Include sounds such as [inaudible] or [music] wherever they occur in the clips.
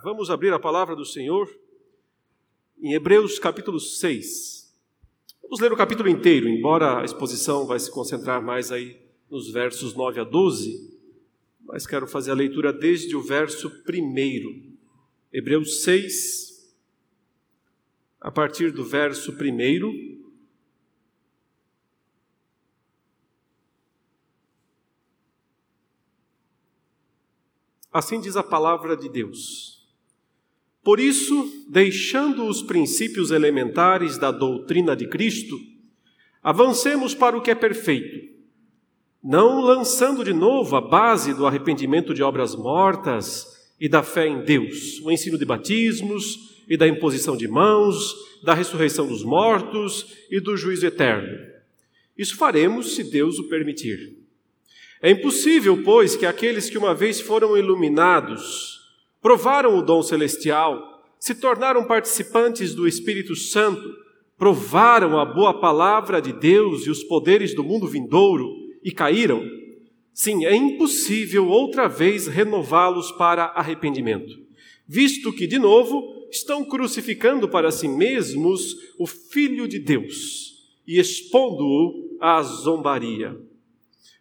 Vamos abrir a palavra do Senhor em Hebreus capítulo 6. Vamos ler o capítulo inteiro, embora a exposição vai se concentrar mais aí nos versos 9 a 12, mas quero fazer a leitura desde o verso 1. Hebreus 6, a partir do verso 1. Assim diz a palavra de Deus. Por isso, deixando os princípios elementares da doutrina de Cristo, avancemos para o que é perfeito, não lançando de novo a base do arrependimento de obras mortas e da fé em Deus, o ensino de batismos e da imposição de mãos, da ressurreição dos mortos e do juízo eterno. Isso faremos se Deus o permitir. É impossível, pois, que aqueles que uma vez foram iluminados, provaram o dom celestial, se tornaram participantes do Espírito Santo, provaram a boa palavra de Deus e os poderes do mundo vindouro e caíram. Sim, é impossível outra vez renová-los para arrependimento, visto que, de novo, estão crucificando para si mesmos o Filho de Deus e expondo-o à zombaria.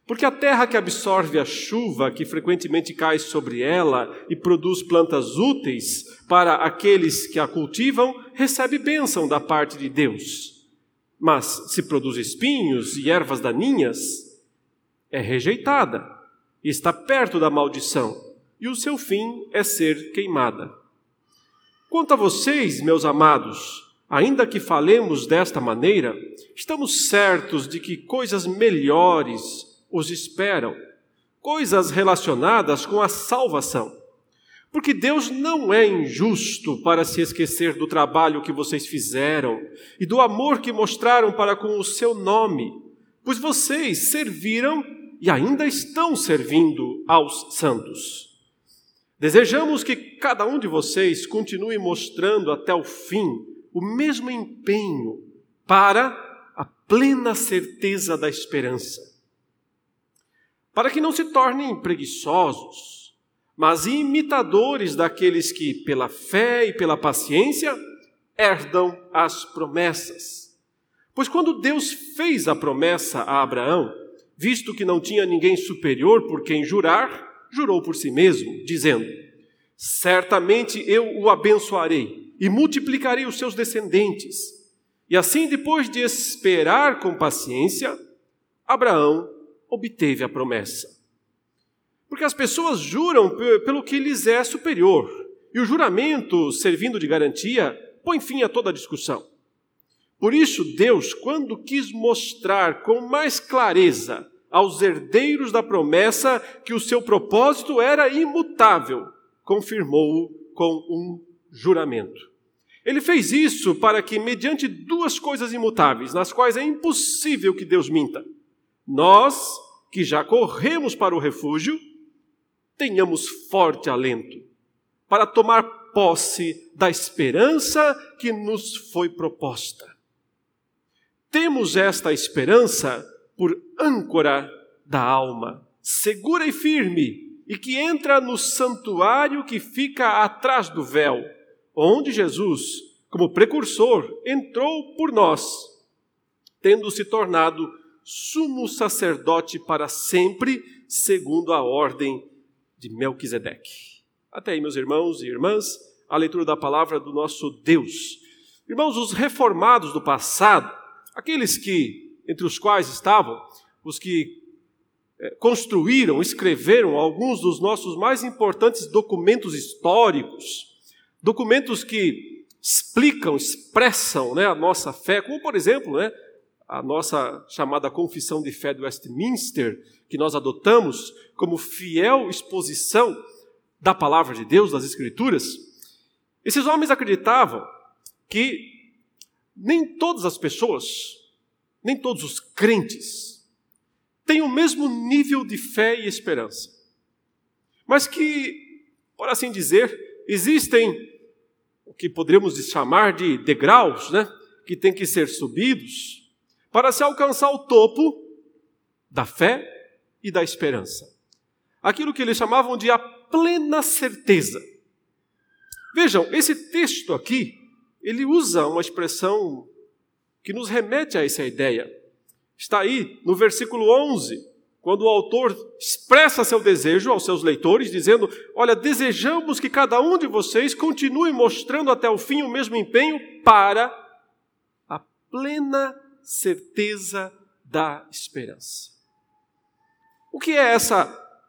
Porque a terra que absorve a chuva que frequentemente cai sobre ela e produz plantas úteis para aqueles que a cultivam, recebe bênção da parte de Deus. Mas se produz espinhos e ervas daninhas, é rejeitada e está perto da maldição, e o seu fim é ser queimada. Quanto a vocês, meus amados, ainda que falemos desta maneira, estamos certos de que coisas melhores os esperam, coisas relacionadas com a salvação. Porque Deus não é injusto para se esquecer do trabalho que vocês fizeram e do amor que mostraram para com o seu nome, pois vocês serviram e ainda estão servindo aos santos. Desejamos que cada um de vocês continue mostrando até o fim o mesmo empenho para a plena certeza da esperança para que não se tornem preguiçosos, mas imitadores daqueles que, pela fé e pela paciência, herdam as promessas. Pois quando Deus fez a promessa a Abraão, visto que não tinha ninguém superior por quem jurar, jurou por si mesmo, dizendo: Certamente eu o abençoarei e multiplicarei os seus descendentes. E assim, depois de esperar com paciência, Abraão obteve a promessa. Porque as pessoas juram pelo que lhes é superior, e o juramento, servindo de garantia, põe fim a toda discussão. Por isso, Deus, quando quis mostrar com mais clareza aos herdeiros da promessa que o seu propósito era imutável, confirmou-o com um juramento. Ele fez isso para que, mediante duas coisas imutáveis, nas quais é impossível que Deus minta, nós, que já corremos para o refúgio, tenhamos forte alento para tomar posse da esperança que nos foi proposta. Temos esta esperança por âncora da alma, segura e firme, e que entra no santuário que fica atrás do véu, onde Jesus, como precursor, entrou por nós, tendo se tornado sumo sacerdote para sempre, segundo a ordem de Melquisedeque. Até aí, meus irmãos e irmãs, a leitura da palavra do nosso Deus. Irmãos, os reformados do passado, aqueles que, entre os quais estavam, os que eh, construíram, escreveram alguns dos nossos mais importantes documentos históricos, documentos que explicam, expressam né, a nossa fé, como por exemplo, né, a nossa chamada Confissão de Fé do Westminster, que nós adotamos como fiel exposição da palavra de Deus, das Escrituras, esses homens acreditavam que nem todas as pessoas, nem todos os crentes, têm o mesmo nível de fé e esperança, mas que, por assim dizer, existem o que poderíamos chamar de degraus, né, que têm que ser subidos para se alcançar o topo da fé e da esperança. Aquilo que eles chamavam de a plena certeza. Vejam, esse texto aqui, ele usa uma expressão que nos remete a essa ideia. Está aí no versículo 11, quando o autor expressa seu desejo aos seus leitores, dizendo: Olha, desejamos que cada um de vocês continue mostrando até o fim o mesmo empenho para a plena certeza da esperança. O que é essa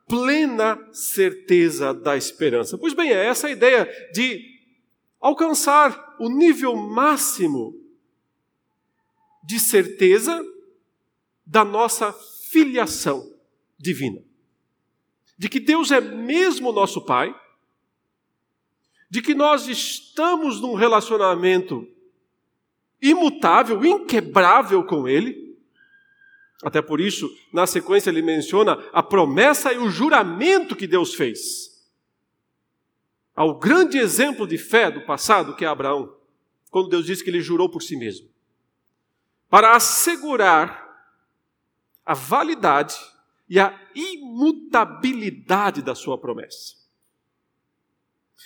plena certeza da esperança? Pois bem, é essa ideia de alcançar o nível máximo de certeza da nossa filiação divina. De que Deus é mesmo nosso Pai, de que nós estamos num relacionamento imutável, inquebrável com Ele, até por isso, na sequência, ele menciona a promessa e o juramento que Deus fez. Ao grande exemplo de fé do passado, que é Abraão, quando Deus disse que ele jurou por si mesmo. Para assegurar a validade e a imutabilidade da sua promessa.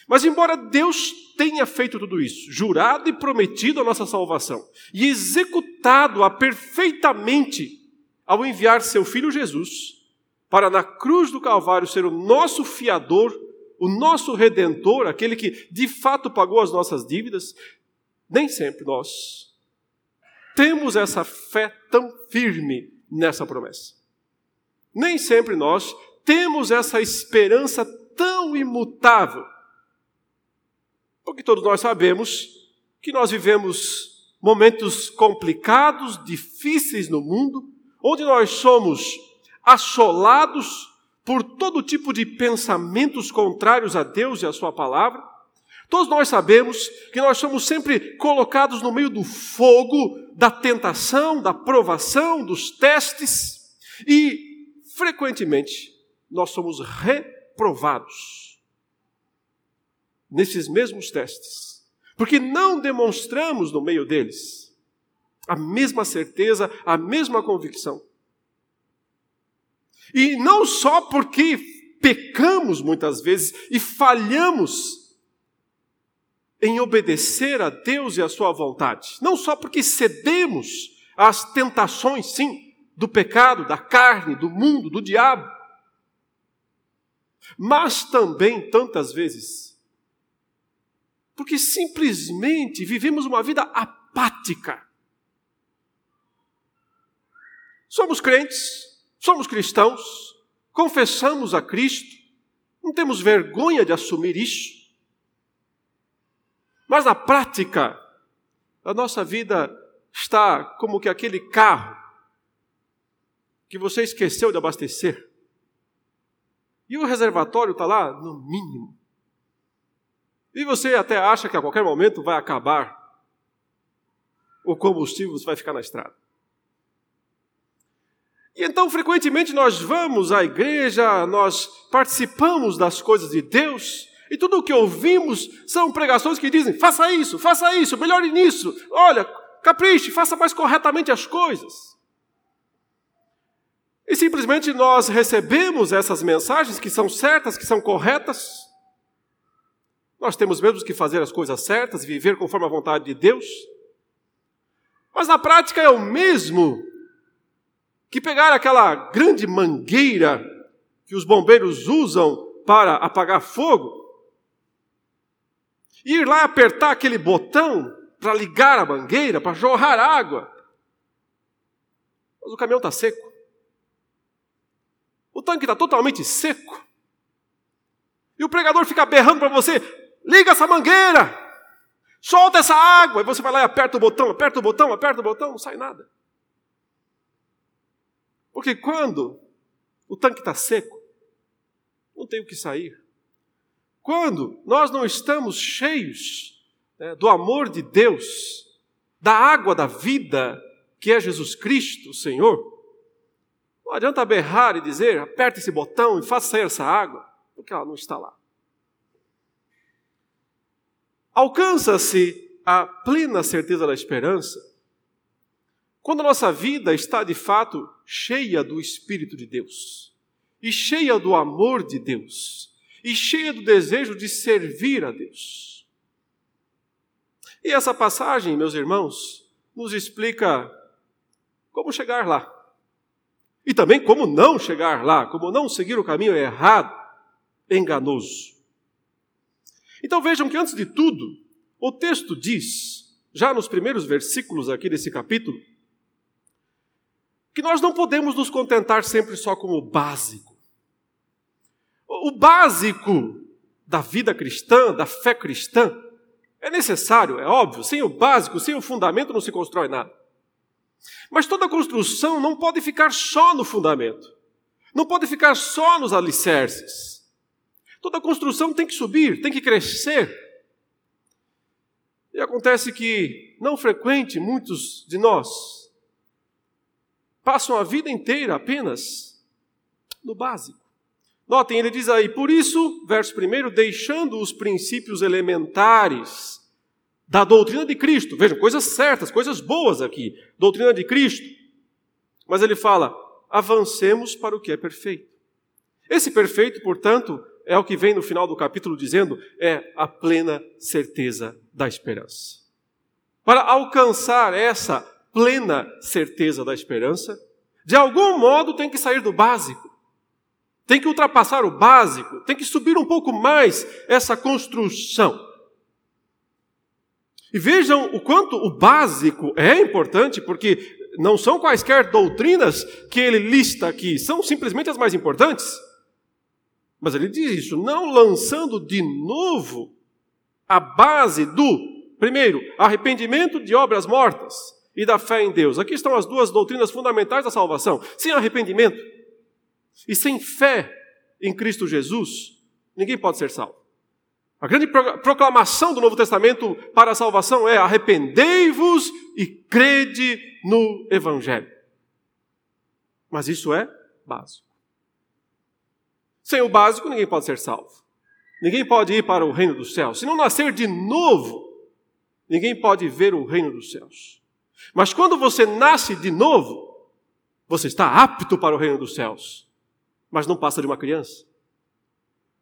Mas, embora Deus tenha feito tudo isso, jurado e prometido a nossa salvação, e executado-a perfeitamente ao enviar seu filho Jesus para na cruz do Calvário ser o nosso fiador, o nosso redentor, aquele que de fato pagou as nossas dívidas, nem sempre nós temos essa fé tão firme nessa promessa. Nem sempre nós temos essa esperança tão imutável. Porque todos nós sabemos que nós vivemos momentos complicados, difíceis no mundo, onde nós somos assolados por todo tipo de pensamentos contrários a Deus e a Sua palavra. Todos nós sabemos que nós somos sempre colocados no meio do fogo da tentação, da provação, dos testes e, frequentemente, nós somos reprovados nesses mesmos testes, porque não demonstramos no meio deles a mesma certeza, a mesma convicção. E não só porque pecamos muitas vezes e falhamos em obedecer a Deus e a Sua vontade, não só porque cedemos às tentações, sim, do pecado, da carne, do mundo, do diabo, mas também tantas vezes porque simplesmente vivemos uma vida apática Somos crentes, somos cristãos, confessamos a Cristo, não temos vergonha de assumir isso. Mas na prática, a nossa vida está como que aquele carro que você esqueceu de abastecer. E o reservatório está lá no mínimo. E você até acha que a qualquer momento vai acabar o combustível, você vai ficar na estrada. E então, frequentemente, nós vamos à igreja, nós participamos das coisas de Deus, e tudo o que ouvimos são pregações que dizem: faça isso, faça isso, melhore nisso, olha, capriche, faça mais corretamente as coisas. E simplesmente nós recebemos essas mensagens que são certas, que são corretas. Nós temos mesmo que fazer as coisas certas e viver conforme a vontade de Deus. Mas na prática é o mesmo que pegar aquela grande mangueira que os bombeiros usam para apagar fogo, ir lá apertar aquele botão para ligar a mangueira, para jorrar água. Mas o caminhão está seco. O tanque está totalmente seco. E o pregador fica berrando para você: liga essa mangueira, solta essa água. E você vai lá e aperta o botão, aperta o botão, aperta o botão, não sai nada. Porque quando o tanque está seco, não tem o que sair. Quando nós não estamos cheios né, do amor de Deus, da água da vida, que é Jesus Cristo, o Senhor, não adianta berrar e dizer, aperta esse botão e faça sair essa água, porque ela não está lá. Alcança-se a plena certeza da esperança quando a nossa vida está de fato cheia do Espírito de Deus, e cheia do amor de Deus, e cheia do desejo de servir a Deus. E essa passagem, meus irmãos, nos explica como chegar lá. E também como não chegar lá, como não seguir o caminho errado, enganoso. Então vejam que, antes de tudo, o texto diz, já nos primeiros versículos aqui desse capítulo, que nós não podemos nos contentar sempre só com o básico. O básico da vida cristã, da fé cristã, é necessário, é óbvio, sem o básico, sem o fundamento não se constrói nada. Mas toda construção não pode ficar só no fundamento, não pode ficar só nos alicerces. Toda construção tem que subir, tem que crescer. E acontece que, não frequente, muitos de nós passam a vida inteira apenas no básico. Notem, ele diz aí, por isso, verso 1, deixando os princípios elementares da doutrina de Cristo. Vejam, coisas certas, coisas boas aqui. Doutrina de Cristo. Mas ele fala, avancemos para o que é perfeito. Esse perfeito, portanto, é o que vem no final do capítulo dizendo, é a plena certeza da esperança. Para alcançar essa plena certeza da esperança, de algum modo tem que sair do básico. Tem que ultrapassar o básico, tem que subir um pouco mais essa construção. E vejam o quanto o básico é importante, porque não são quaisquer doutrinas que ele lista aqui, são simplesmente as mais importantes. Mas ele diz isso, não lançando de novo a base do, primeiro, arrependimento de obras mortas e da fé em Deus. Aqui estão as duas doutrinas fundamentais da salvação. Sem arrependimento, e sem fé em Cristo Jesus, ninguém pode ser salvo. A grande proclamação do Novo Testamento para a salvação é: arrependei-vos e crede no Evangelho. Mas isso é básico. Sem o básico, ninguém pode ser salvo. Ninguém pode ir para o reino dos céus. Se não nascer de novo, ninguém pode ver o reino dos céus. Mas quando você nasce de novo, você está apto para o reino dos céus mas não passa de uma criança.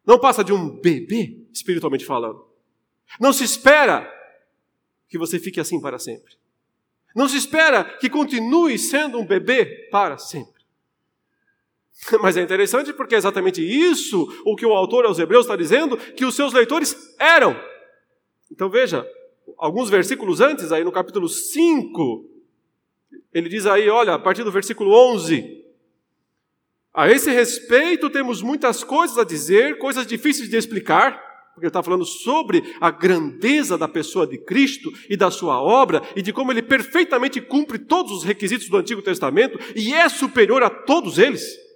Não passa de um bebê, espiritualmente falando. Não se espera que você fique assim para sempre. Não se espera que continue sendo um bebê para sempre. [laughs] Mas é interessante porque é exatamente isso o que o autor aos Hebreus está dizendo que os seus leitores eram. Então veja, alguns versículos antes, aí no capítulo 5, ele diz aí, olha, a partir do versículo 11: a esse respeito, temos muitas coisas a dizer, coisas difíceis de explicar, porque ele está falando sobre a grandeza da pessoa de Cristo e da sua obra e de como ele perfeitamente cumpre todos os requisitos do Antigo Testamento e é superior a todos eles.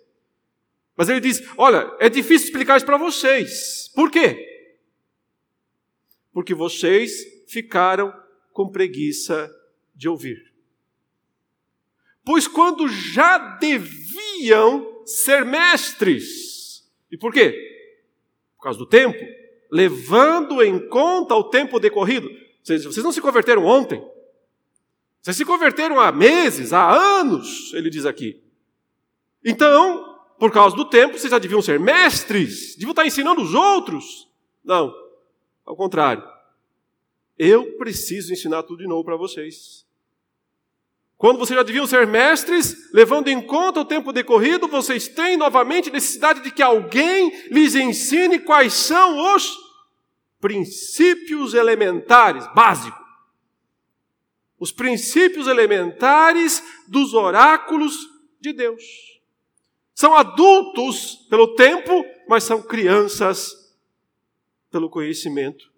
Mas ele diz: Olha, é difícil explicar isso para vocês. Por quê? Porque vocês ficaram com preguiça de ouvir. Pois quando já deviam ser mestres. E por quê? Por causa do tempo. Levando em conta o tempo decorrido. Vocês, vocês não se converteram ontem. Vocês se converteram há meses, há anos, ele diz aqui. Então, por causa do tempo, vocês já deviam ser mestres, deviam estar ensinando os outros. Não, ao contrário. Eu preciso ensinar tudo de novo para vocês. Quando vocês já deviam ser mestres, levando em conta o tempo decorrido, vocês têm novamente necessidade de que alguém lhes ensine quais são os princípios elementares, básicos. Os princípios elementares dos oráculos de Deus. São adultos pelo tempo, mas são crianças pelo conhecimento,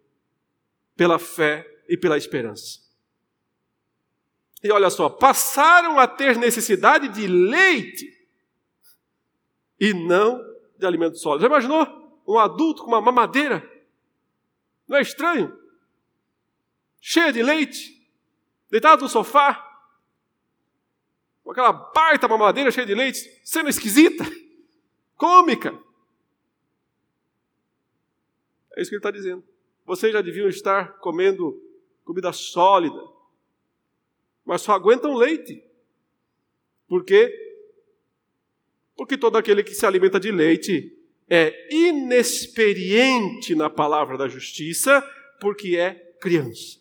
pela fé e pela esperança. E olha só, passaram a ter necessidade de leite e não de alimento sólido. Já imaginou um adulto com uma mamadeira? Não é estranho? Cheia de leite, deitado no sofá, com aquela baita mamadeira cheia de leite, sendo esquisita, cômica. É isso que ele está dizendo. Vocês já deviam estar comendo comida sólida, mas só aguentam leite. Por quê? Porque todo aquele que se alimenta de leite é inexperiente na palavra da justiça, porque é criança.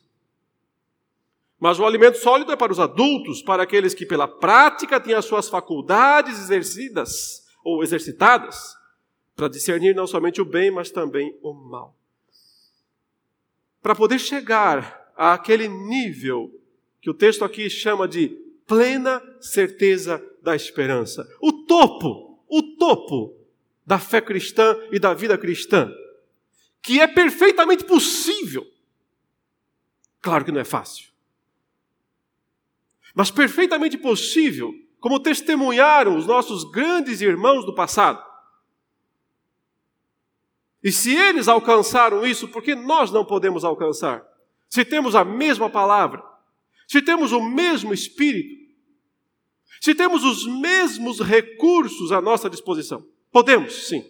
Mas o alimento sólido é para os adultos, para aqueles que pela prática têm as suas faculdades exercidas ou exercitadas para discernir não somente o bem, mas também o mal. Para poder chegar àquele nível que o texto aqui chama de plena certeza da esperança. O topo, o topo da fé cristã e da vida cristã, que é perfeitamente possível. Claro que não é fácil. Mas perfeitamente possível, como testemunharam os nossos grandes irmãos do passado. E se eles alcançaram isso, por que nós não podemos alcançar? Se temos a mesma palavra, se temos o mesmo espírito, se temos os mesmos recursos à nossa disposição. Podemos, sim.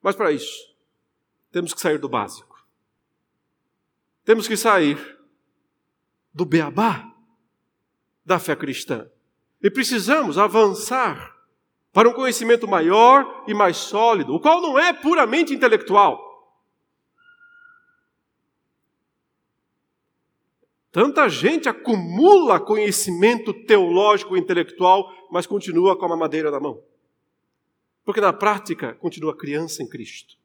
Mas para isso, temos que sair do básico. Temos que sair do beabá da fé cristã. E precisamos avançar para um conhecimento maior e mais sólido, o qual não é puramente intelectual. Tanta gente acumula conhecimento teológico e intelectual, mas continua com a madeira na mão. Porque na prática continua criança em Cristo.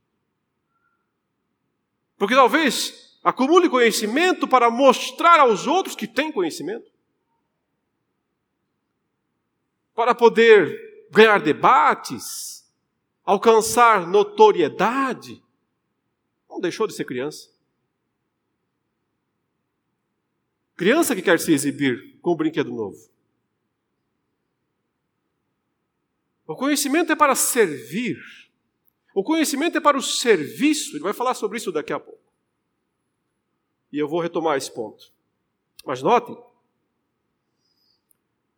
Porque talvez acumule conhecimento para mostrar aos outros que tem conhecimento. Para poder ganhar debates, alcançar notoriedade. Não deixou de ser criança. Criança que quer se exibir com um brinquedo novo. O conhecimento é para servir. O conhecimento é para o serviço. Ele vai falar sobre isso daqui a pouco. E eu vou retomar esse ponto. Mas notem,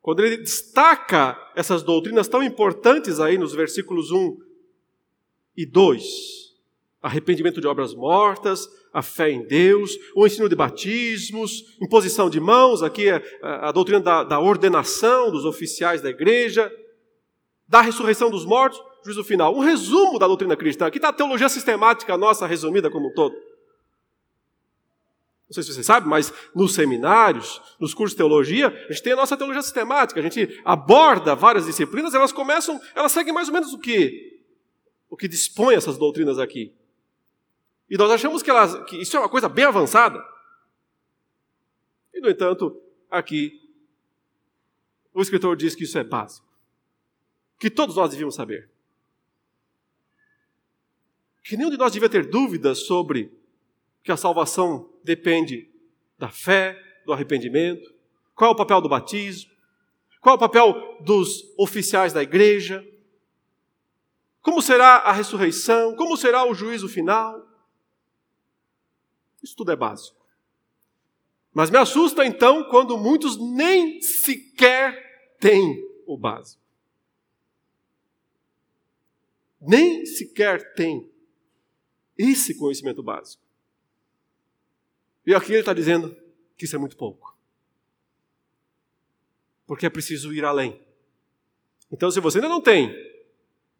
quando ele destaca essas doutrinas tão importantes aí nos versículos 1 e 2, arrependimento de obras mortas, a fé em Deus, o ensino de batismos, imposição de mãos, aqui é a, doutrina da, da ordenação dos oficiais da igreja, da ressurreição dos mortos, juízo final. Um resumo da doutrina cristã. Aqui está a teologia sistemática nossa resumida como um todo. Não sei se você sabe, mas nos seminários, nos cursos de teologia, a gente tem a nossa teologia sistemática. A gente aborda várias disciplinas, elas começam, elas seguem mais ou menos o que o que dispõe essas doutrinas aqui. E nós achamos que, elas, que isso é uma coisa bem avançada. E, no entanto, aqui, o escritor diz que isso é básico. Que todos nós devíamos saber. Que nenhum de nós devia ter dúvidas sobre que a salvação depende da fé, do arrependimento, qual é o papel do batismo, qual é o papel dos oficiais da igreja, como será a ressurreição, como será o juízo final. Isso tudo é básico. Mas me assusta então quando muitos nem sequer têm o básico. Nem sequer têm esse conhecimento básico. E aqui ele está dizendo que isso é muito pouco. Porque é preciso ir além. Então, se você ainda não tem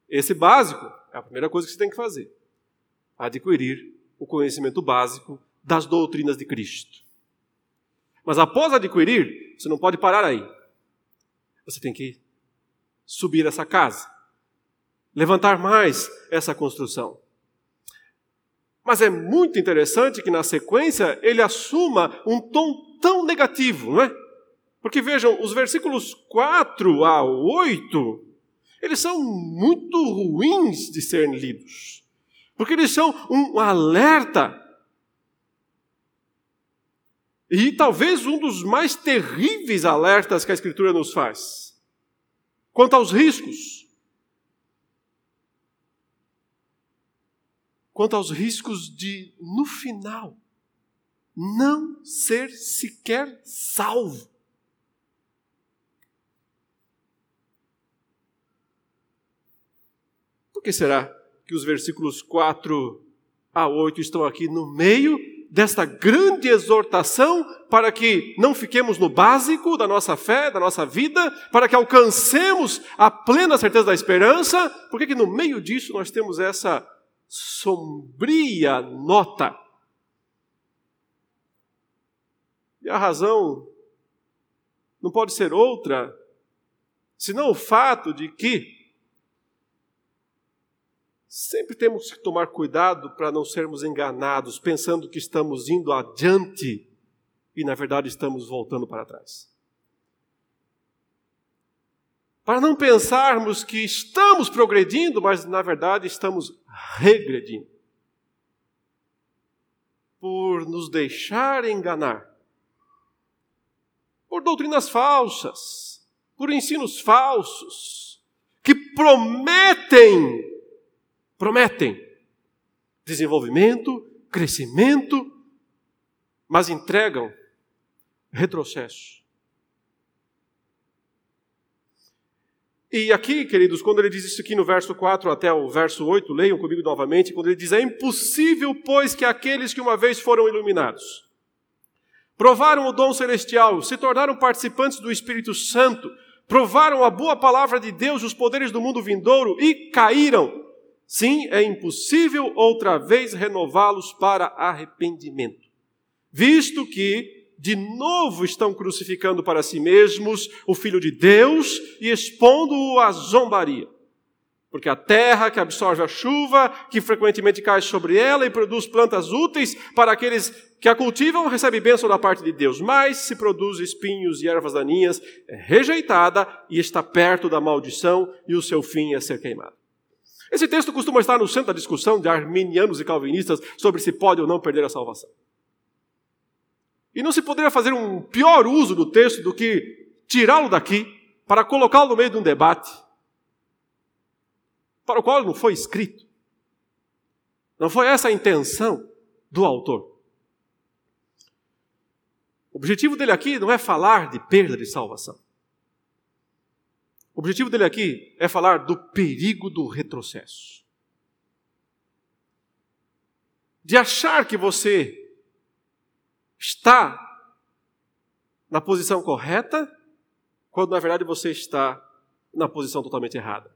esse básico, é a primeira coisa que você tem que fazer: adquirir o conhecimento básico das doutrinas de Cristo. Mas após adquirir, você não pode parar aí. Você tem que subir essa casa, levantar mais essa construção. Mas é muito interessante que na sequência ele assuma um tom tão negativo, não é? Porque vejam, os versículos 4 a 8, eles são muito ruins de serem lidos. Porque eles são um alerta e talvez um dos mais terríveis alertas que a Escritura nos faz. Quanto aos riscos. Quanto aos riscos de, no final, não ser sequer salvo. Por que será que os versículos 4 a 8 estão aqui no meio desta grande exortação para que não fiquemos no básico da nossa fé, da nossa vida, para que alcancemos a plena certeza da esperança, por que no meio disso nós temos essa sombria nota? E a razão não pode ser outra senão o fato de que sempre temos que tomar cuidado para não sermos enganados, pensando que estamos indo adiante e na verdade estamos voltando para trás. Para não pensarmos que estamos progredindo, mas na verdade estamos regredindo. Por nos deixar enganar, por doutrinas falsas, por ensinos falsos, que prometem, prometem desenvolvimento, crescimento, mas entregam retrocesso. E aqui, queridos, quando ele diz isso aqui no verso 4 até o verso 8, leiam comigo novamente, quando ele diz: É impossível, pois, que aqueles que uma vez foram iluminados, provaram o dom celestial, se tornaram participantes do Espírito Santo, provaram a boa palavra de Deus, os poderes do mundo vindouro e caíram. Sim, é impossível outra vez renová-los para arrependimento, visto que de novo estão crucificando para si mesmos o Filho de Deus e expondo-o à zombaria. Porque a terra que absorve a chuva, que frequentemente cai sobre ela e produz plantas úteis para aqueles que a cultivam, recebe bênção da parte de Deus. Mas se produz espinhos e ervas daninhas, é rejeitada e está perto da maldição e o seu fim é ser queimado. Esse texto costuma estar no centro da discussão de arminianos e calvinistas sobre se pode ou não perder a salvação. E não se poderia fazer um pior uso do texto do que tirá-lo daqui para colocá-lo no meio de um debate para o qual não foi escrito. Não foi essa a intenção do autor. O objetivo dele aqui não é falar de perda de salvação. O objetivo dele aqui é falar do perigo do retrocesso. De achar que você está na posição correta, quando na verdade você está na posição totalmente errada.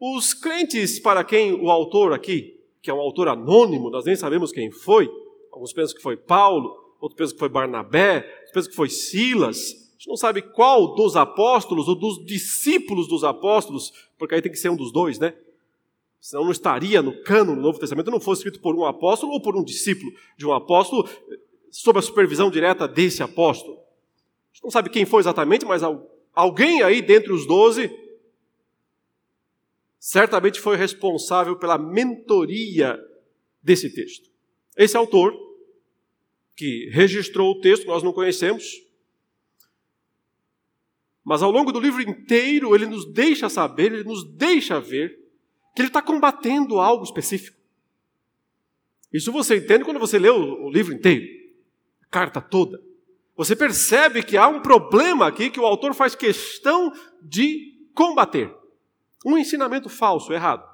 Os crentes para quem o autor aqui, que é um autor anônimo, nós nem sabemos quem foi, alguns pensam que foi Paulo, outros pensam que foi Barnabé, outros pensam que foi Silas, a gente não sabe qual dos apóstolos ou dos discípulos dos apóstolos, porque aí tem que ser um dos dois, né? Senão não estaria no cano do Novo Testamento, não fosse escrito por um apóstolo ou por um discípulo de um apóstolo, sob a supervisão direta desse apóstolo. A gente não sabe quem foi exatamente, mas alguém aí dentre os doze certamente foi responsável pela mentoria desse texto. Esse autor, que registrou o texto, nós não conhecemos, mas ao longo do livro inteiro ele nos deixa saber, ele nos deixa ver que ele está combatendo algo específico. Isso você entende quando você lê o, o livro inteiro, a carta toda. Você percebe que há um problema aqui que o autor faz questão de combater. Um ensinamento falso, errado.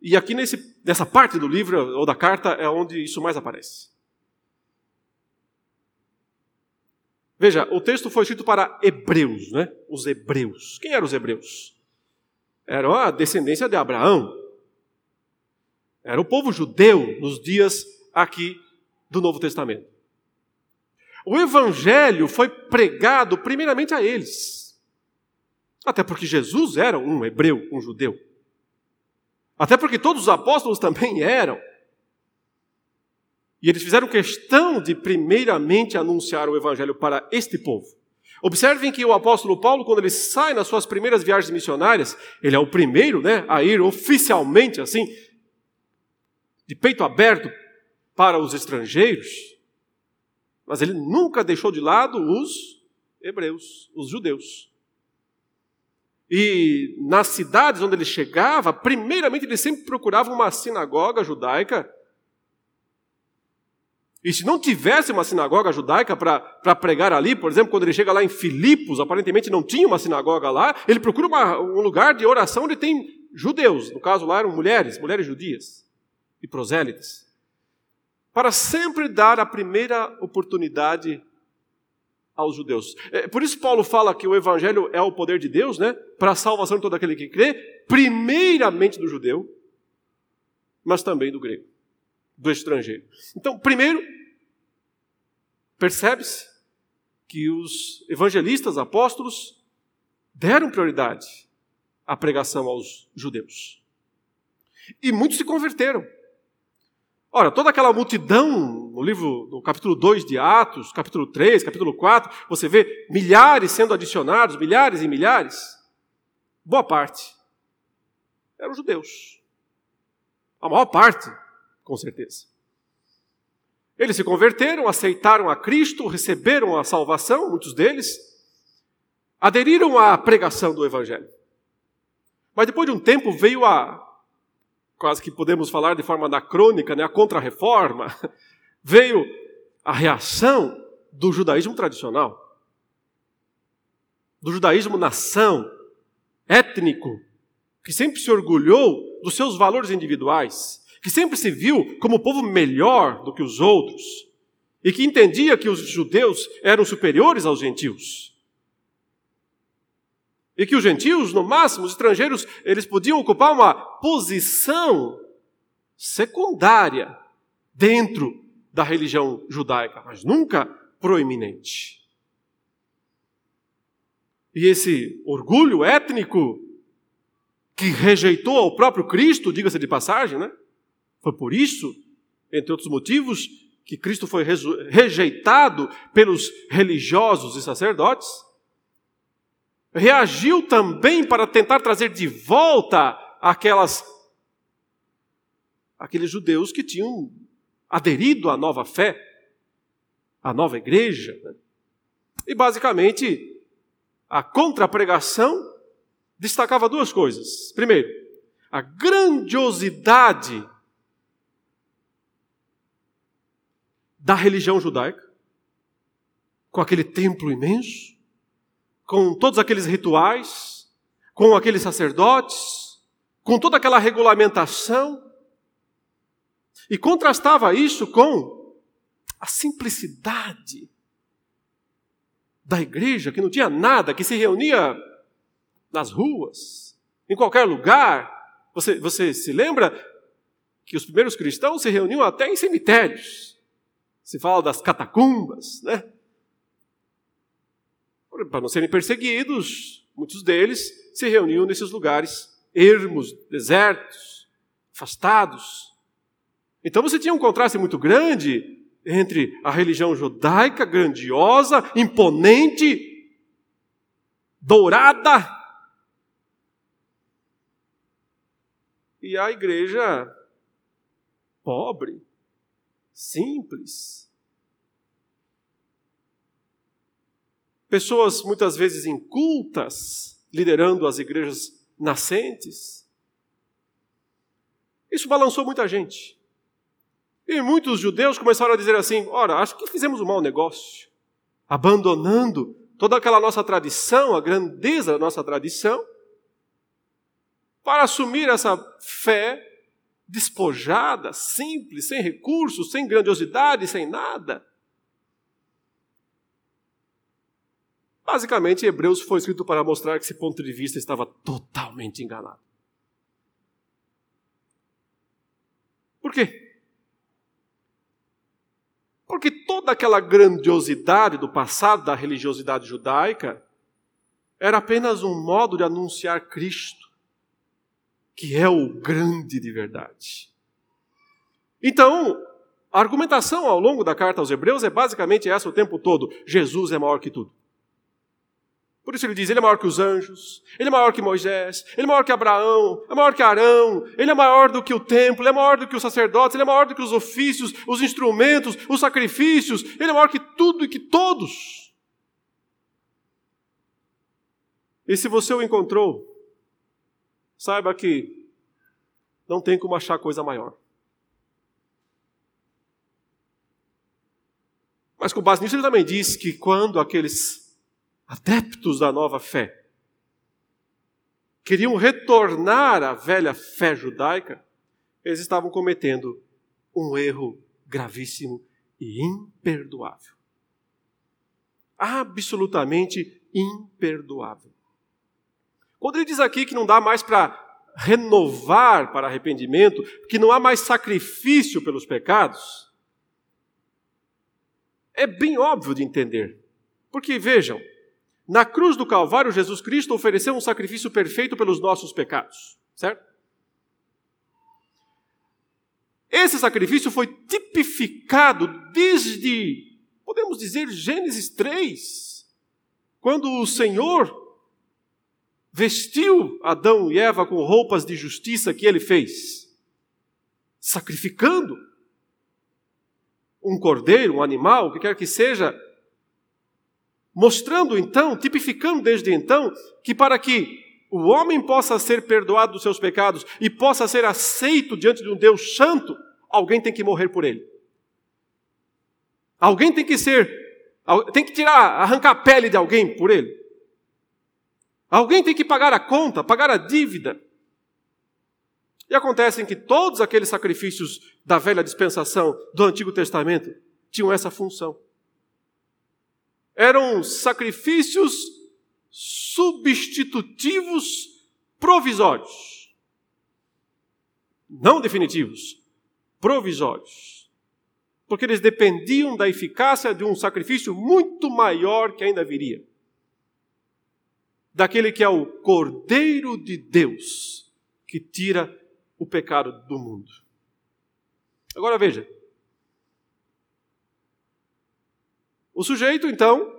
E aqui nesse, nessa parte do livro ou da carta é onde isso mais aparece. Veja, o texto foi escrito para hebreus, né? Os hebreus. Quem eram os hebreus? Eram a descendência de Abraão. Era o povo judeu nos dias aqui do Novo Testamento. O evangelho foi pregado primeiramente a eles. Até porque Jesus era um hebreu, um judeu. Até porque todos os apóstolos também eram. E eles fizeram questão de primeiramente anunciar o evangelho para este povo. Observem que o apóstolo Paulo, quando ele sai nas suas primeiras viagens missionárias, ele é o primeiro né, a ir oficialmente, assim, de peito aberto para os estrangeiros, mas ele nunca deixou de lado os hebreus, os judeus. E nas cidades onde ele chegava, primeiramente ele sempre procurava uma sinagoga judaica e se não tivesse uma sinagoga judaica para pregar ali, por exemplo, quando ele chega lá em Filipos, aparentemente não tinha uma sinagoga lá, ele procura uma, um lugar de oração onde tem judeus, no caso lá eram mulheres, mulheres judias e prosélites, para sempre dar a primeira oportunidade aos judeus. É, por isso Paulo fala que o evangelho é o poder de Deus, né, para a salvação de todo aquele que crê, primeiramente do judeu, mas também do grego. Do estrangeiro. Então, primeiro, percebe-se que os evangelistas, apóstolos, deram prioridade à pregação aos judeus. E muitos se converteram. Ora, toda aquela multidão, no livro, no capítulo 2 de Atos, capítulo 3, capítulo 4, você vê milhares sendo adicionados, milhares e milhares. Boa parte eram judeus. A maior parte, com certeza. Eles se converteram, aceitaram a Cristo, receberam a salvação, muitos deles, aderiram à pregação do Evangelho. Mas depois de um tempo veio a, quase que podemos falar de forma anacrônica, né, a contra-reforma, [laughs] veio a reação do judaísmo tradicional, do judaísmo nação, étnico, que sempre se orgulhou dos seus valores individuais, que sempre se viu como o povo melhor do que os outros, e que entendia que os judeus eram superiores aos gentios. E que os gentios, no máximo, os estrangeiros, eles podiam ocupar uma posição secundária dentro da religião judaica, mas nunca proeminente. E esse orgulho étnico que rejeitou ao próprio Cristo, diga-se de passagem, né? Foi por isso, entre outros motivos, que Cristo foi rejeitado pelos religiosos e sacerdotes reagiu também para tentar trazer de volta aquelas aqueles judeus que tinham aderido à nova fé, à nova igreja. Né? E basicamente a contrapregação destacava duas coisas. Primeiro, a grandiosidade da religião judaica, com aquele templo imenso, com todos aqueles rituais, com aqueles sacerdotes, com toda aquela regulamentação, e contrastava isso com a simplicidade da igreja, que não tinha nada, que se reunia nas ruas, em qualquer lugar. Você, você se lembra que os primeiros cristãos se reuniam até em cemitérios. Se fala das catacumbas, né? para não serem perseguidos, muitos deles se reuniam nesses lugares ermos, desertos, afastados. Então você tinha um contraste muito grande entre a religião judaica, grandiosa, imponente, dourada, e a igreja pobre, simples, pessoas muitas vezes incultas liderando as igrejas nascentes. Isso balançou muita gente. E muitos judeus começaram a dizer assim: ora, acho que fizemos um mau negócio, abandonando toda aquela nossa tradição, a grandeza da nossa tradição, para assumir essa fé despojada, simples, sem recursos, sem grandiosidade, sem nada. Basicamente, Hebreus foi escrito para mostrar que esse ponto de vista estava totalmente enganado. Por quê? Porque toda aquela grandiosidade do passado da religiosidade judaica era apenas um modo de anunciar Cristo, que é o grande de verdade. Então, a argumentação ao longo da carta aos Hebreus é basicamente essa o tempo todo: Jesus é maior que tudo. Por isso ele diz: Ele é maior que os anjos, Ele é maior que Moisés, Ele é maior que Abraão, é maior que Arão, Ele é maior do que o templo, Ele é maior do que os sacerdotes, Ele é maior do que os ofícios, os instrumentos, os sacrifícios, Ele é maior que tudo e que todos. E se você o encontrou, saiba que não tem como achar coisa maior. Mas com base nisso, ele também diz que quando aqueles adeptos da nova fé, queriam retornar à velha fé judaica, eles estavam cometendo um erro gravíssimo e imperdoável. Absolutamente imperdoável. Quando ele diz aqui que não dá mais para renovar para arrependimento, que não há mais sacrifício pelos pecados, é bem óbvio de entender. Porque vejam, na cruz do Calvário, Jesus Cristo ofereceu um sacrifício perfeito pelos nossos pecados, certo? Esse sacrifício foi tipificado desde, podemos dizer, Gênesis 3, quando o Senhor vestiu Adão e Eva com roupas de justiça que ele fez, sacrificando um cordeiro, um animal, o que quer que seja, mostrando então, tipificando desde então, que para que o homem possa ser perdoado dos seus pecados e possa ser aceito diante de um Deus santo, alguém tem que morrer por ele. Alguém tem que ser, tem que tirar, arrancar a pele de alguém por ele. Alguém tem que pagar a conta, pagar a dívida. E acontece que todos aqueles sacrifícios da velha dispensação do Antigo Testamento tinham essa função. Eram sacrifícios substitutivos provisórios. Não definitivos, provisórios. Porque eles dependiam da eficácia de um sacrifício muito maior que ainda viria daquele que é o Cordeiro de Deus, que tira o pecado do mundo. Agora veja. O sujeito, então,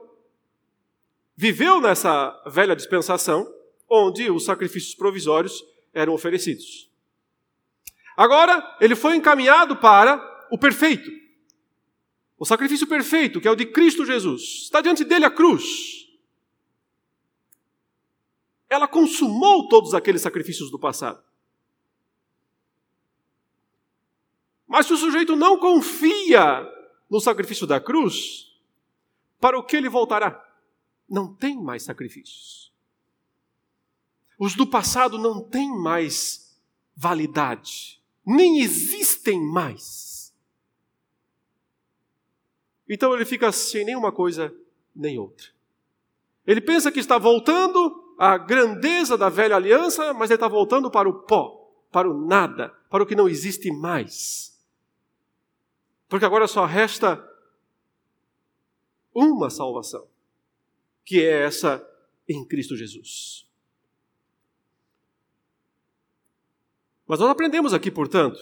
viveu nessa velha dispensação, onde os sacrifícios provisórios eram oferecidos. Agora, ele foi encaminhado para o perfeito. O sacrifício perfeito, que é o de Cristo Jesus. Está diante dele a cruz ela consumou todos aqueles sacrifícios do passado. Mas se o sujeito não confia no sacrifício da cruz, para o que ele voltará? Não tem mais sacrifícios. Os do passado não têm mais validade, nem existem mais. Então ele fica sem nenhuma coisa nem outra. Ele pensa que está voltando a grandeza da velha aliança, mas ele está voltando para o pó, para o nada, para o que não existe mais. Porque agora só resta uma salvação, que é essa em Cristo Jesus. Mas nós aprendemos aqui, portanto,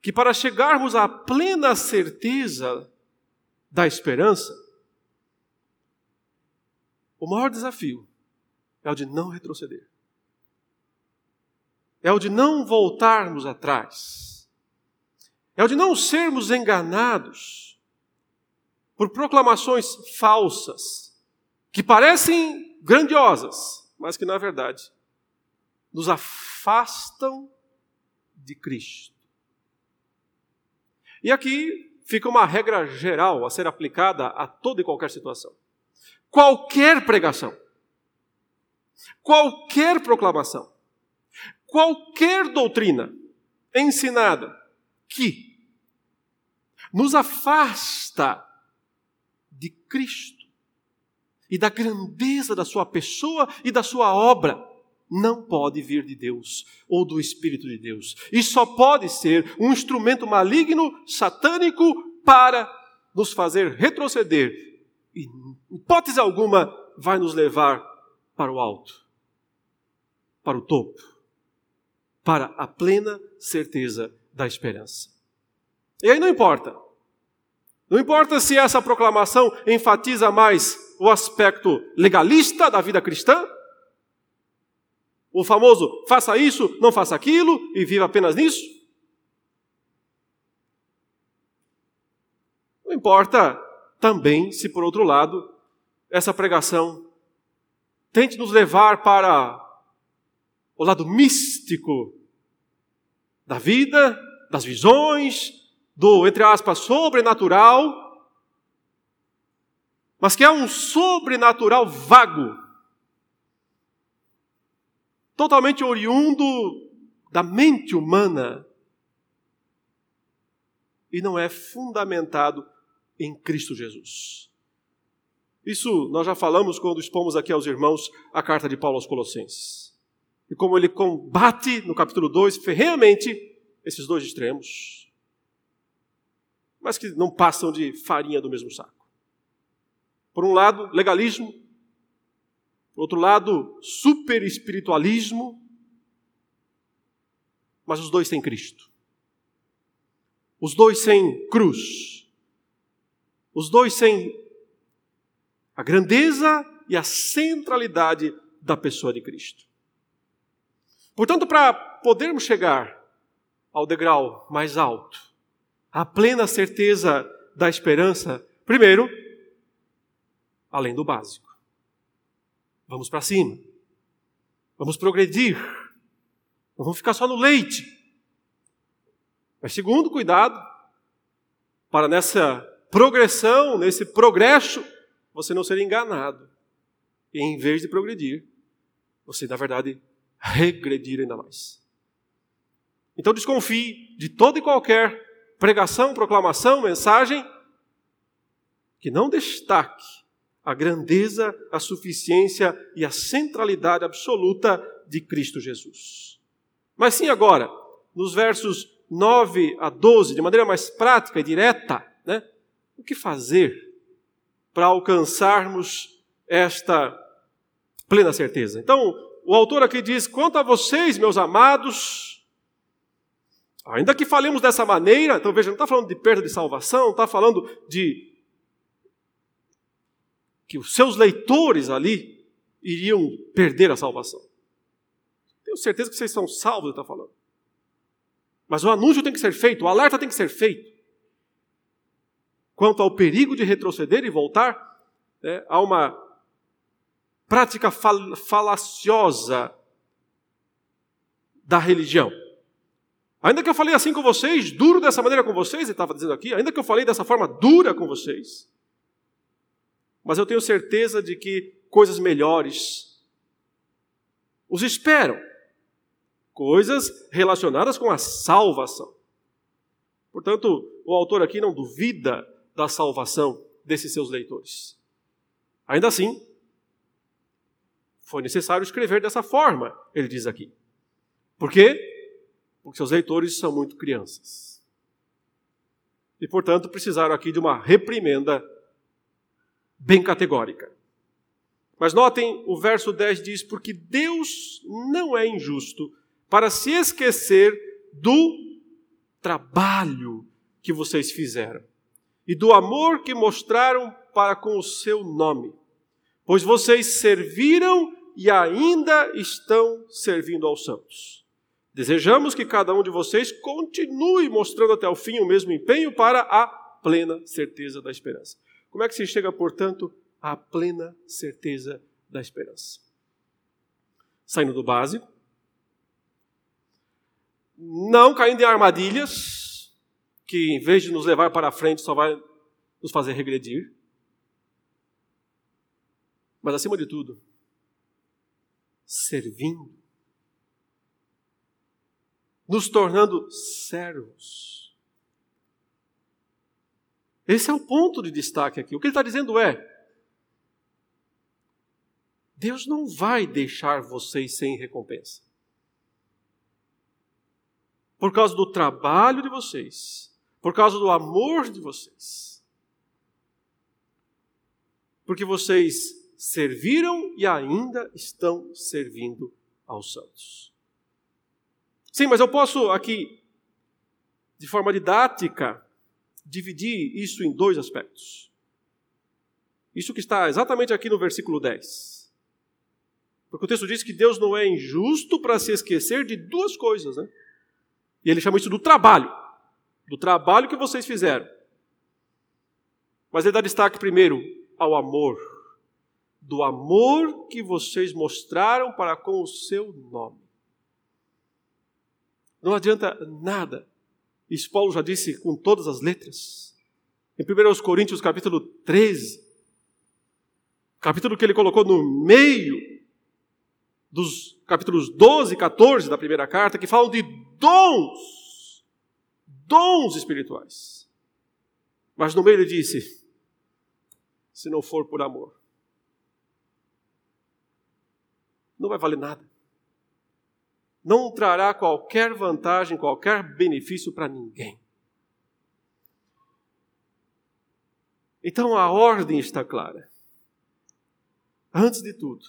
que para chegarmos à plena certeza da esperança, o maior desafio é o de não retroceder. É o de não voltarmos atrás. É o de não sermos enganados por proclamações falsas que parecem grandiosas, mas que na verdade nos afastam de Cristo. E aqui fica uma regra geral a ser aplicada a toda e qualquer situação qualquer pregação, qualquer proclamação, qualquer doutrina ensinada que nos afasta de Cristo e da grandeza da sua pessoa e da sua obra não pode vir de Deus ou do Espírito de Deus. E só pode ser um instrumento maligno, satânico, para nos fazer retroceder e, hipótese alguma, vai nos levar para o alto, para o topo, para a plena certeza da esperança. E aí não importa. Não importa se essa proclamação enfatiza mais o aspecto legalista da vida cristã, o famoso faça isso, não faça aquilo e viva apenas nisso. Não importa também, se por outro lado, essa pregação tente nos levar para o lado místico da vida, das visões, do, entre aspas, sobrenatural, mas que é um sobrenatural vago, totalmente oriundo da mente humana e não é fundamentado em Cristo Jesus. Isso nós já falamos quando expomos aqui aos irmãos a carta de Paulo aos Colossenses. e como ele combate no capítulo 2 ferrenhamente esses dois extremos, mas que não passam de farinha do mesmo saco. Por um lado, legalismo, por outro lado, super espiritualismo, mas os dois sem Cristo. Os dois sem cruz. Os dois sem a grandeza e a centralidade da pessoa de Cristo. Portanto, para podermos chegar ao degrau mais alto, à plena certeza da esperança, primeiro, além do básico, vamos para cima, vamos progredir, não vamos ficar só no leite. Mas, segundo, cuidado, para nessa progressão, nesse progresso, você não ser enganado. E em vez de progredir, você, na verdade, regredir ainda mais. Então desconfie de toda e qualquer pregação, proclamação, mensagem que não destaque a grandeza, a suficiência e a centralidade absoluta de Cristo Jesus. Mas sim agora, nos versos 9 a 12, de maneira mais prática e direta, né? O que fazer para alcançarmos esta plena certeza? Então, o autor aqui diz: quanto a vocês, meus amados, ainda que falemos dessa maneira, então veja, não está falando de perda de salvação, está falando de que os seus leitores ali iriam perder a salvação. Tenho certeza que vocês são salvos, ele está falando. Mas o anúncio tem que ser feito, o alerta tem que ser feito. Quanto ao perigo de retroceder e voltar, né, há uma prática fal falaciosa da religião. Ainda que eu falei assim com vocês, duro dessa maneira com vocês, ele estava dizendo aqui, ainda que eu falei dessa forma dura com vocês, mas eu tenho certeza de que coisas melhores os esperam. Coisas relacionadas com a salvação. Portanto, o autor aqui não duvida da salvação desses seus leitores. Ainda assim, foi necessário escrever dessa forma, ele diz aqui. Por quê? Porque seus leitores são muito crianças. E, portanto, precisaram aqui de uma reprimenda bem categórica. Mas notem, o verso 10 diz: Porque Deus não é injusto para se esquecer do trabalho que vocês fizeram e do amor que mostraram para com o seu nome, pois vocês serviram e ainda estão servindo aos santos. Desejamos que cada um de vocês continue mostrando até o fim o mesmo empenho para a plena certeza da esperança. Como é que se chega, portanto, à plena certeza da esperança? Saindo do básico, não caindo em armadilhas, que em vez de nos levar para a frente só vai nos fazer regredir, mas acima de tudo, servindo, nos tornando servos. Esse é o ponto de destaque aqui. O que ele está dizendo é: Deus não vai deixar vocês sem recompensa. Por causa do trabalho de vocês, por causa do amor de vocês. Porque vocês serviram e ainda estão servindo aos santos. Sim, mas eu posso aqui, de forma didática, dividir isso em dois aspectos. Isso que está exatamente aqui no versículo 10. Porque o texto diz que Deus não é injusto para se esquecer de duas coisas, né? E ele chama isso do trabalho. Do trabalho que vocês fizeram. Mas ele dá destaque primeiro ao amor do amor que vocês mostraram para com o seu nome. Não adianta nada. Isso Paulo já disse com todas as letras. Em 1 Coríntios capítulo 13, capítulo que ele colocou no meio dos capítulos 12 e 14 da primeira carta, que falam de dons, dons espirituais. Mas no meio ele disse: se não for por amor, não vai valer nada. não trará qualquer vantagem, qualquer benefício para ninguém. Então a ordem está clara. Antes de tudo,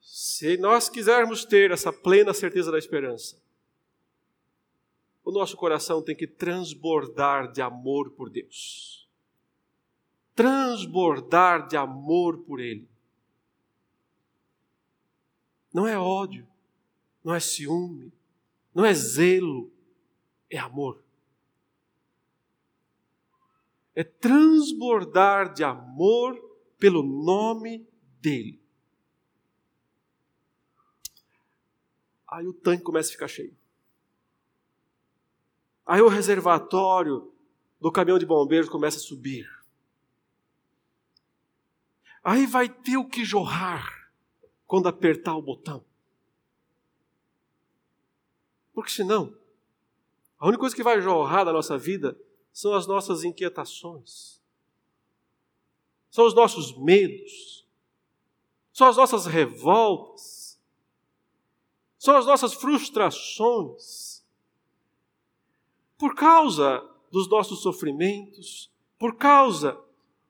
se nós quisermos ter essa plena certeza da esperança, o nosso coração tem que transbordar de amor por Deus. Transbordar de amor por Ele. Não é ódio, não é ciúme, não é zelo, é amor. É transbordar de amor pelo nome dele. Aí o tanque começa a ficar cheio. Aí o reservatório do caminhão de bombeiros começa a subir. Aí vai ter o que jorrar quando apertar o botão. Porque senão, a única coisa que vai jorrar da nossa vida são as nossas inquietações, são os nossos medos, são as nossas revoltas, são as nossas frustrações. Por causa dos nossos sofrimentos, por causa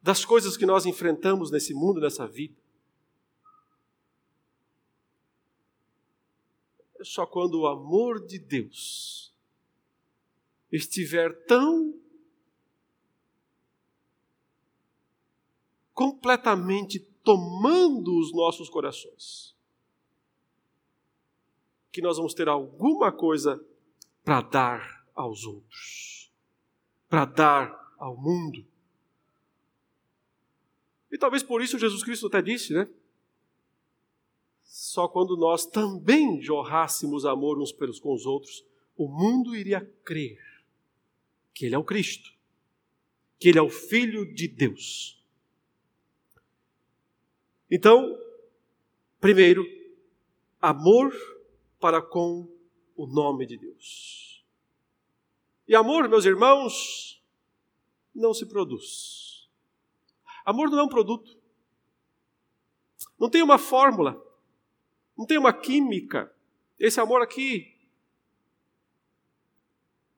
das coisas que nós enfrentamos nesse mundo, nessa vida. É só quando o amor de Deus estiver tão completamente tomando os nossos corações, que nós vamos ter alguma coisa para dar aos outros, para dar ao mundo. E talvez por isso Jesus Cristo até disse, né? Só quando nós também jorrássemos amor uns pelos com os outros, o mundo iria crer que Ele é o Cristo, que Ele é o Filho de Deus então, primeiro, amor para com o nome de Deus. E amor, meus irmãos, não se produz. Amor não é um produto. Não tem uma fórmula. Não tem uma química. Esse amor aqui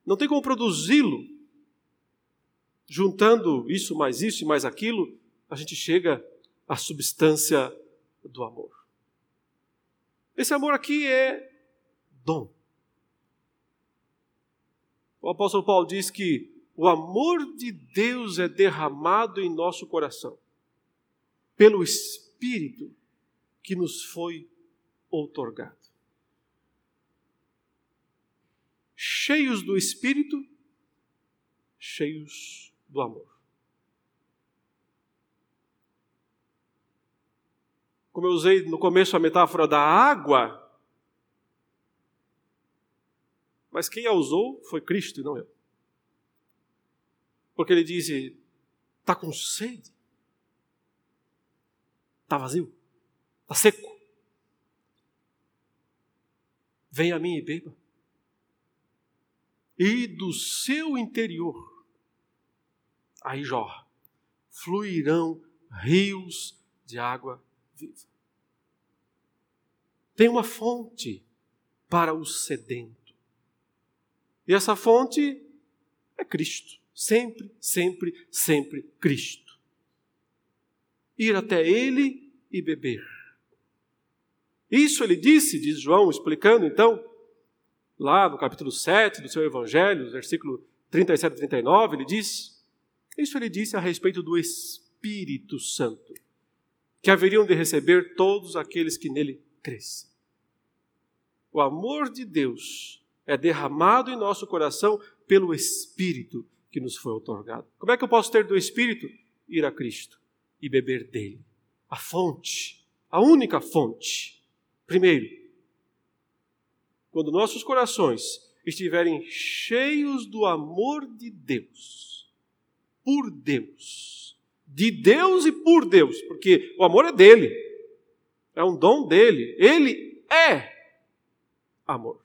não tem como produzi-lo. Juntando isso mais isso e mais aquilo, a gente chega a substância do amor. Esse amor aqui é dom. O apóstolo Paulo diz que o amor de Deus é derramado em nosso coração pelo Espírito que nos foi outorgado. Cheios do Espírito, cheios do amor. como eu usei no começo a metáfora da água, mas quem a usou foi Cristo e não eu. Porque ele diz: está com sede? Está vazio? Está seco? Venha a mim e beba. E do seu interior, aí jorra, fluirão rios de água viva tem uma fonte para o sedento. E essa fonte é Cristo. Sempre, sempre, sempre Cristo. Ir até Ele e beber. Isso ele disse, diz João, explicando então, lá no capítulo 7 do seu Evangelho, versículo 37 e 39, ele diz: Isso ele disse a respeito do Espírito Santo, que haveriam de receber todos aqueles que nele crescem o amor de Deus é derramado em nosso coração pelo Espírito que nos foi otorgado. Como é que eu posso ter do Espírito? Ir a Cristo e beber dele. A fonte, a única fonte. Primeiro, quando nossos corações estiverem cheios do amor de Deus, por Deus, de Deus e por Deus, porque o amor é dele, é um dom dele, ele é amor.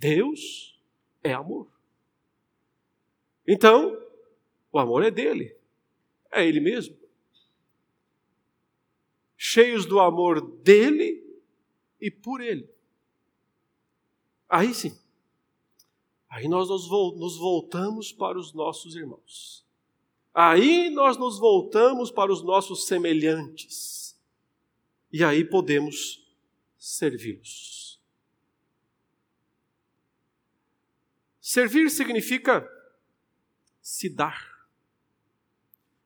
Deus é amor. Então, o amor é dele, é ele mesmo. Cheios do amor dele, e por Ele. Aí sim, aí nós nos voltamos para os nossos irmãos. Aí nós nos voltamos para os nossos semelhantes. E aí podemos servi-los. Servir significa se dar,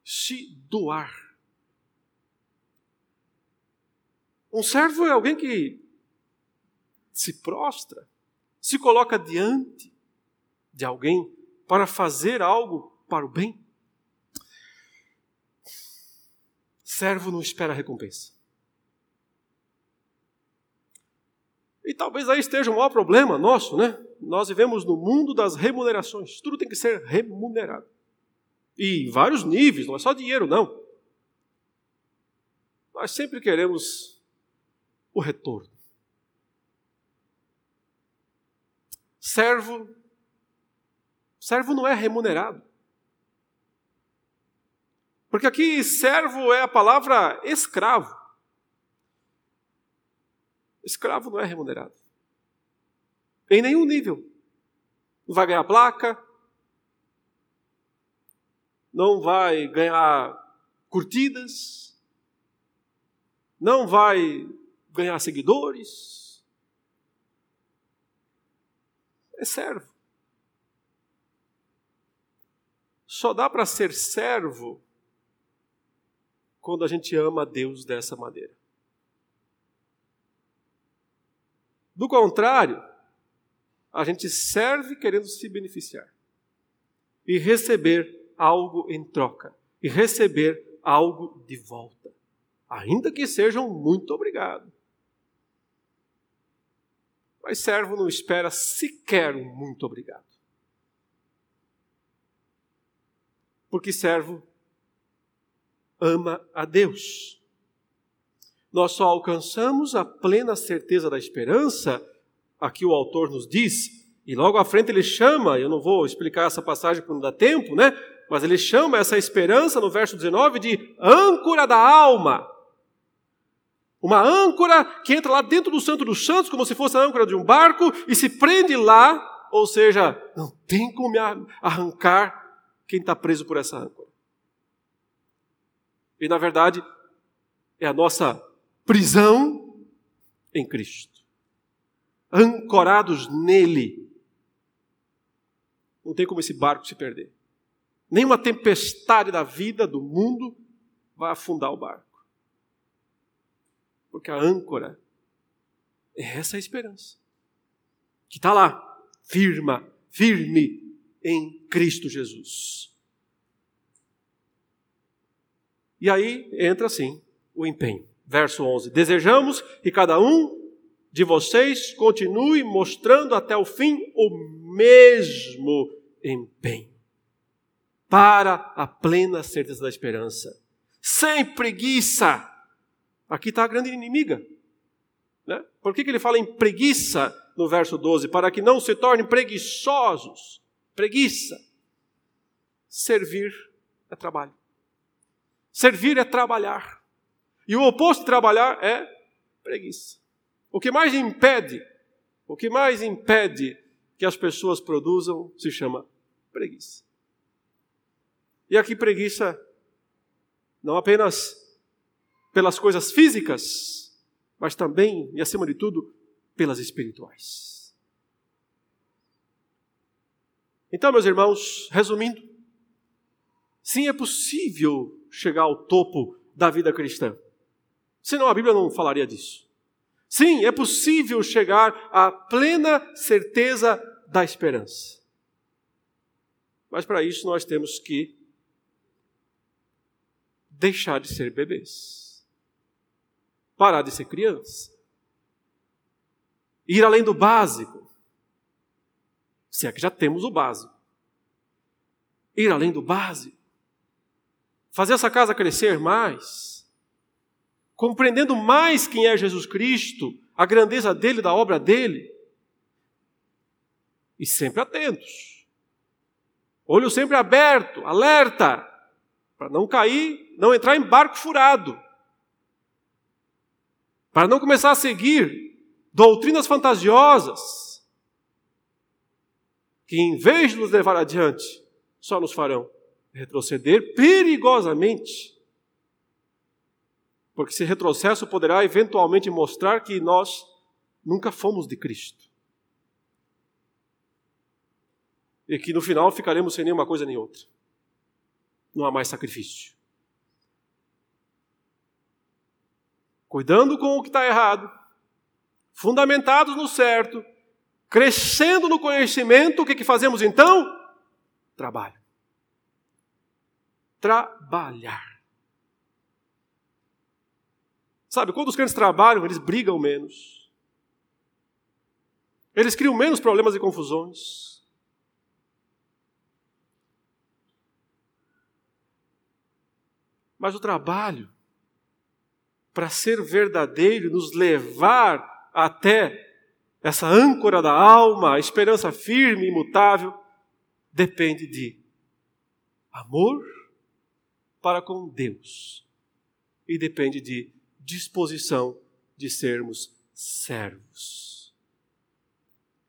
se doar. Um servo é alguém que se prostra, se coloca diante de alguém para fazer algo para o bem. Servo não espera recompensa. E talvez aí esteja o maior problema nosso, né? Nós vivemos no mundo das remunerações. Tudo tem que ser remunerado. E em vários níveis, não é só dinheiro, não. Nós sempre queremos o retorno. Servo, servo não é remunerado. Porque aqui servo é a palavra escravo. Escravo não é remunerado. Em nenhum nível. Não vai ganhar placa, não vai ganhar curtidas, não vai ganhar seguidores. É servo. Só dá para ser servo quando a gente ama a Deus dessa maneira. Do contrário, a gente serve querendo se beneficiar e receber algo em troca e receber algo de volta, ainda que sejam muito obrigado. Mas servo não espera sequer um muito obrigado. Porque servo ama a Deus. Nós só alcançamos a plena certeza da esperança, aqui o autor nos diz, e logo à frente ele chama, eu não vou explicar essa passagem porque não dá tempo, né? Mas ele chama essa esperança no verso 19 de âncora da alma. Uma âncora que entra lá dentro do Santo dos Santos, como se fosse a âncora de um barco, e se prende lá, ou seja, não tem como arrancar quem está preso por essa âncora. E na verdade, é a nossa prisão em Cristo. Ancorados nele. Não tem como esse barco se perder. Nenhuma tempestade da vida, do mundo, vai afundar o barco. Porque a âncora é essa esperança. Que está lá, firma, firme em Cristo Jesus. E aí entra assim o empenho. Verso 11: Desejamos que cada um de vocês continue mostrando até o fim o mesmo empenho, para a plena certeza da esperança, sem preguiça. Aqui está a grande inimiga. Né? Por que, que ele fala em preguiça no verso 12? Para que não se tornem preguiçosos. Preguiça. Servir é trabalho. Servir é trabalhar. E o oposto de trabalhar é preguiça. O que mais impede, o que mais impede que as pessoas produzam se chama preguiça. E aqui preguiça não apenas pelas coisas físicas, mas também e acima de tudo pelas espirituais. Então, meus irmãos, resumindo, sim é possível chegar ao topo da vida cristã. Senão a Bíblia não falaria disso. Sim, é possível chegar à plena certeza da esperança. Mas para isso nós temos que deixar de ser bebês, parar de ser criança, ir além do básico, se é que já temos o básico, ir além do básico, fazer essa casa crescer mais, compreendendo mais quem é Jesus Cristo, a grandeza dele, da obra dele, e sempre atentos, olho sempre aberto, alerta, para não cair, não entrar em barco furado, para não começar a seguir doutrinas fantasiosas, que em vez de nos levar adiante, só nos farão retroceder perigosamente. Porque esse retrocesso poderá eventualmente mostrar que nós nunca fomos de Cristo. E que no final ficaremos sem nenhuma coisa nem outra. Não há mais sacrifício. Cuidando com o que está errado, fundamentados no certo, crescendo no conhecimento, o que, que fazemos então? Trabalho. Trabalhar. Sabe, quando os crentes trabalham, eles brigam menos. Eles criam menos problemas e confusões. Mas o trabalho, para ser verdadeiro, nos levar até essa âncora da alma, a esperança firme e imutável, depende de amor para com Deus e depende de disposição de sermos servos.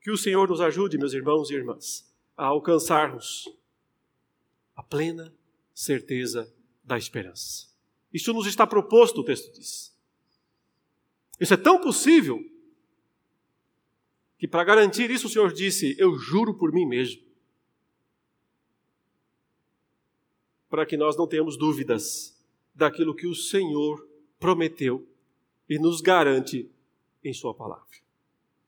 Que o Senhor nos ajude, meus irmãos e irmãs, a alcançarmos a plena certeza da esperança. Isso nos está proposto, o texto diz. Isso é tão possível que para garantir isso o Senhor disse: Eu juro por mim mesmo. Para que nós não tenhamos dúvidas daquilo que o Senhor prometeu e nos garante em Sua palavra.